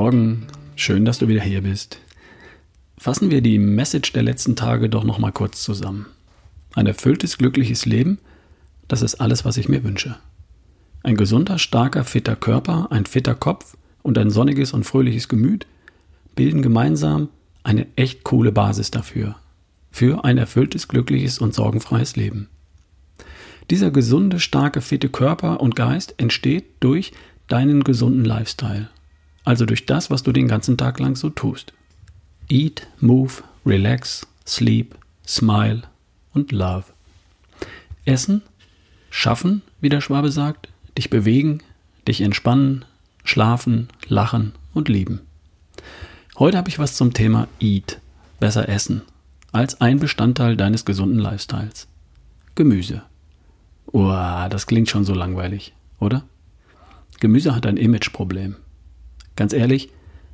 Morgen, schön, dass du wieder hier bist. Fassen wir die Message der letzten Tage doch noch mal kurz zusammen. Ein erfülltes, glückliches Leben, das ist alles, was ich mir wünsche. Ein gesunder, starker, fitter Körper, ein fitter Kopf und ein sonniges und fröhliches Gemüt bilden gemeinsam eine echt coole Basis dafür. Für ein erfülltes, glückliches und sorgenfreies Leben. Dieser gesunde, starke, fitte Körper und Geist entsteht durch deinen gesunden Lifestyle. Also durch das, was du den ganzen Tag lang so tust. Eat, move, relax, sleep, smile und love. Essen, schaffen, wie der Schwabe sagt, dich bewegen, dich entspannen, schlafen, lachen und lieben. Heute habe ich was zum Thema Eat, besser essen, als ein Bestandteil deines gesunden Lifestyles. Gemüse. Uah, das klingt schon so langweilig, oder? Gemüse hat ein Imageproblem. Ganz ehrlich,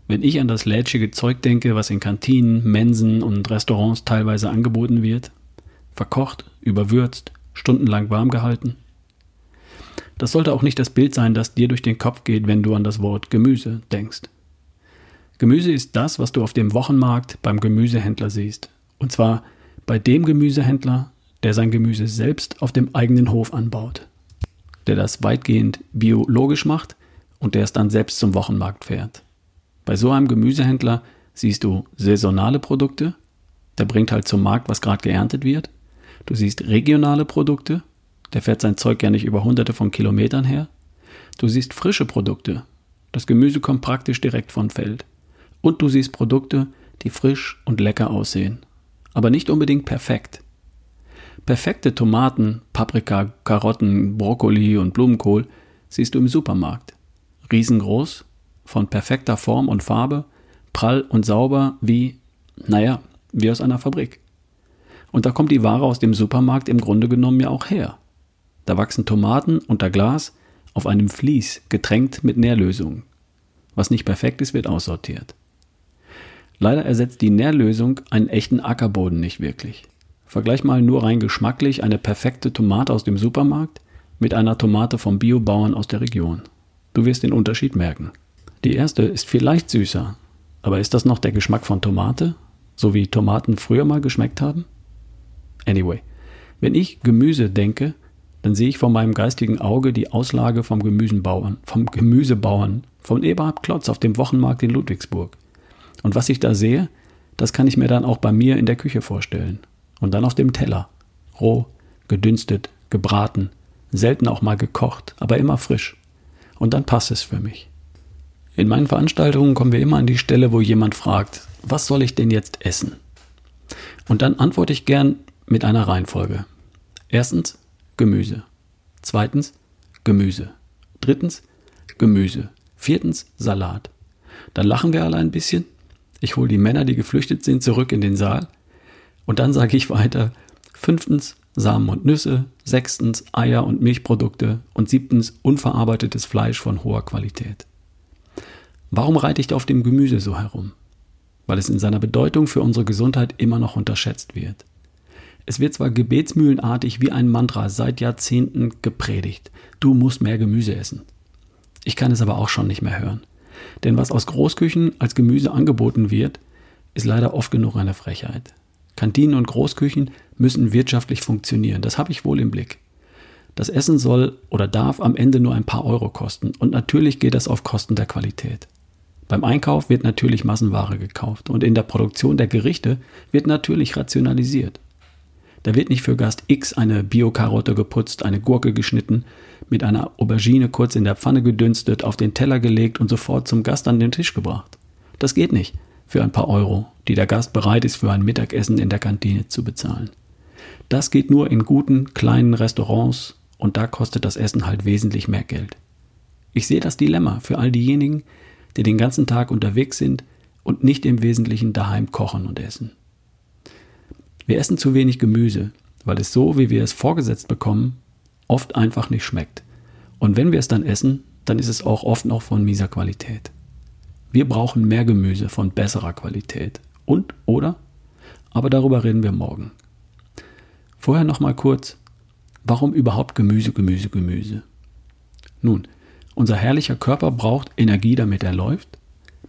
wenn ich an das lätschige Zeug denke, was in Kantinen, Mensen und Restaurants teilweise angeboten wird, verkocht, überwürzt, stundenlang warm gehalten. Das sollte auch nicht das Bild sein, das dir durch den Kopf geht, wenn du an das Wort Gemüse denkst. Gemüse ist das, was du auf dem Wochenmarkt beim Gemüsehändler siehst. Und zwar bei dem Gemüsehändler, der sein Gemüse selbst auf dem eigenen Hof anbaut, der das weitgehend biologisch macht und der es dann selbst zum Wochenmarkt fährt. Bei so einem Gemüsehändler siehst du saisonale Produkte, der bringt halt zum Markt, was gerade geerntet wird. Du siehst regionale Produkte, der fährt sein Zeug ja nicht über hunderte von Kilometern her. Du siehst frische Produkte, das Gemüse kommt praktisch direkt vom Feld. Und du siehst Produkte, die frisch und lecker aussehen, aber nicht unbedingt perfekt. Perfekte Tomaten, Paprika, Karotten, Brokkoli und Blumenkohl siehst du im Supermarkt. Riesengroß, von perfekter Form und Farbe, prall und sauber wie, naja, wie aus einer Fabrik. Und da kommt die Ware aus dem Supermarkt im Grunde genommen ja auch her. Da wachsen Tomaten unter Glas auf einem Vlies, getränkt mit Nährlösung. Was nicht perfekt ist, wird aussortiert. Leider ersetzt die Nährlösung einen echten Ackerboden nicht wirklich. Vergleich mal nur rein geschmacklich eine perfekte Tomate aus dem Supermarkt mit einer Tomate vom Biobauern aus der Region. Du wirst den Unterschied merken. Die erste ist vielleicht süßer, aber ist das noch der Geschmack von Tomate, so wie Tomaten früher mal geschmeckt haben? Anyway, wenn ich Gemüse denke, dann sehe ich vor meinem geistigen Auge die Auslage vom Gemüsebauern, vom Gemüsebauern von Eberhard Klotz auf dem Wochenmarkt in Ludwigsburg. Und was ich da sehe, das kann ich mir dann auch bei mir in der Küche vorstellen. Und dann auf dem Teller. Roh, gedünstet, gebraten, selten auch mal gekocht, aber immer frisch. Und dann passt es für mich. In meinen Veranstaltungen kommen wir immer an die Stelle, wo jemand fragt, was soll ich denn jetzt essen? Und dann antworte ich gern mit einer Reihenfolge. Erstens Gemüse. Zweitens Gemüse. Drittens Gemüse. Viertens Salat. Dann lachen wir alle ein bisschen. Ich hole die Männer, die geflüchtet sind, zurück in den Saal. Und dann sage ich weiter, fünftens Samen und Nüsse, sechstens Eier und Milchprodukte und siebtens unverarbeitetes Fleisch von hoher Qualität. Warum reite ich auf dem Gemüse so herum? Weil es in seiner Bedeutung für unsere Gesundheit immer noch unterschätzt wird. Es wird zwar gebetsmühlenartig wie ein Mantra seit Jahrzehnten gepredigt, du musst mehr Gemüse essen. Ich kann es aber auch schon nicht mehr hören. Denn was aus Großküchen als Gemüse angeboten wird, ist leider oft genug eine Frechheit. Kantinen und Großküchen müssen wirtschaftlich funktionieren. Das habe ich wohl im Blick. Das Essen soll oder darf am Ende nur ein paar Euro kosten und natürlich geht das auf Kosten der Qualität. Beim Einkauf wird natürlich Massenware gekauft und in der Produktion der Gerichte wird natürlich rationalisiert. Da wird nicht für Gast X eine Biokarotte geputzt, eine Gurke geschnitten, mit einer Aubergine kurz in der Pfanne gedünstet, auf den Teller gelegt und sofort zum Gast an den Tisch gebracht. Das geht nicht für ein paar Euro, die der Gast bereit ist für ein Mittagessen in der Kantine zu bezahlen. Das geht nur in guten, kleinen Restaurants und da kostet das Essen halt wesentlich mehr Geld. Ich sehe das Dilemma für all diejenigen, die den ganzen Tag unterwegs sind und nicht im Wesentlichen daheim kochen und essen. Wir essen zu wenig Gemüse, weil es so, wie wir es vorgesetzt bekommen, oft einfach nicht schmeckt. Und wenn wir es dann essen, dann ist es auch oft noch von mieser Qualität. Wir brauchen mehr Gemüse von besserer Qualität. Und, oder? Aber darüber reden wir morgen. Vorher noch mal kurz, warum überhaupt Gemüse, Gemüse, Gemüse? Nun, unser herrlicher Körper braucht Energie, damit er läuft,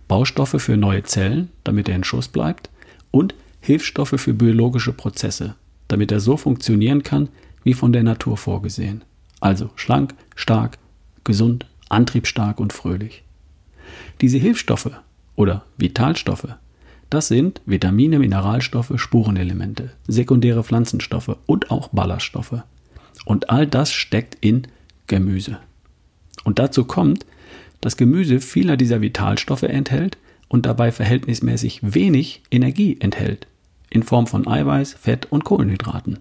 Baustoffe für neue Zellen, damit er in Schuss bleibt, und Hilfsstoffe für biologische Prozesse, damit er so funktionieren kann, wie von der Natur vorgesehen. Also schlank, stark, gesund, antriebsstark und fröhlich. Diese Hilfsstoffe oder Vitalstoffe, das sind Vitamine, Mineralstoffe, Spurenelemente, sekundäre Pflanzenstoffe und auch Ballaststoffe. Und all das steckt in Gemüse. Und dazu kommt, dass Gemüse vieler dieser Vitalstoffe enthält und dabei verhältnismäßig wenig Energie enthält, in Form von Eiweiß, Fett und Kohlenhydraten.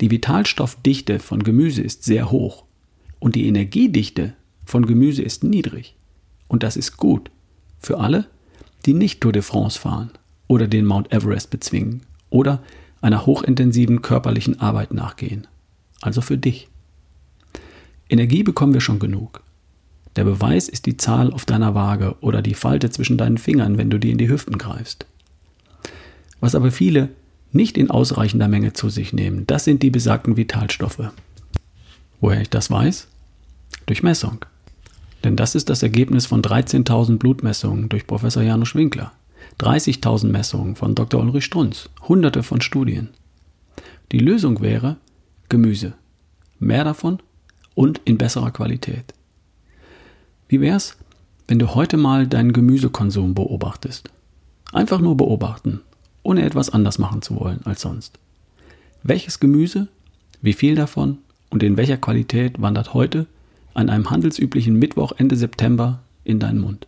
Die Vitalstoffdichte von Gemüse ist sehr hoch und die Energiedichte von Gemüse ist niedrig. Und das ist gut für alle, die nicht Tour de France fahren oder den Mount Everest bezwingen oder einer hochintensiven körperlichen Arbeit nachgehen. Also für dich. Energie bekommen wir schon genug. Der Beweis ist die Zahl auf deiner Waage oder die Falte zwischen deinen Fingern, wenn du dir in die Hüften greifst. Was aber viele nicht in ausreichender Menge zu sich nehmen, das sind die besagten Vitalstoffe. Woher ich das weiß? Durch Messung. Denn das ist das Ergebnis von 13.000 Blutmessungen durch Professor Janusz Winkler, 30.000 Messungen von Dr. Ulrich Strunz, hunderte von Studien. Die Lösung wäre Gemüse. Mehr davon und in besserer Qualität. Wie wär's, wenn du heute mal deinen Gemüsekonsum beobachtest? Einfach nur beobachten, ohne etwas anders machen zu wollen als sonst. Welches Gemüse, wie viel davon und in welcher Qualität wandert heute an einem handelsüblichen Mittwoch Ende September in deinen Mund?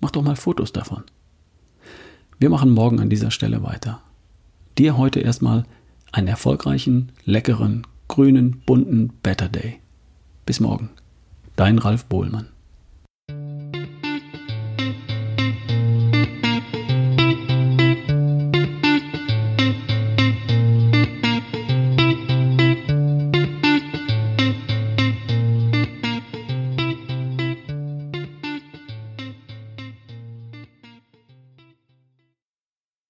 Mach doch mal Fotos davon. Wir machen morgen an dieser Stelle weiter. Dir heute erstmal einen erfolgreichen, leckeren, grünen, bunten Better Day. Bis morgen. Dein Ralf Bohlmann.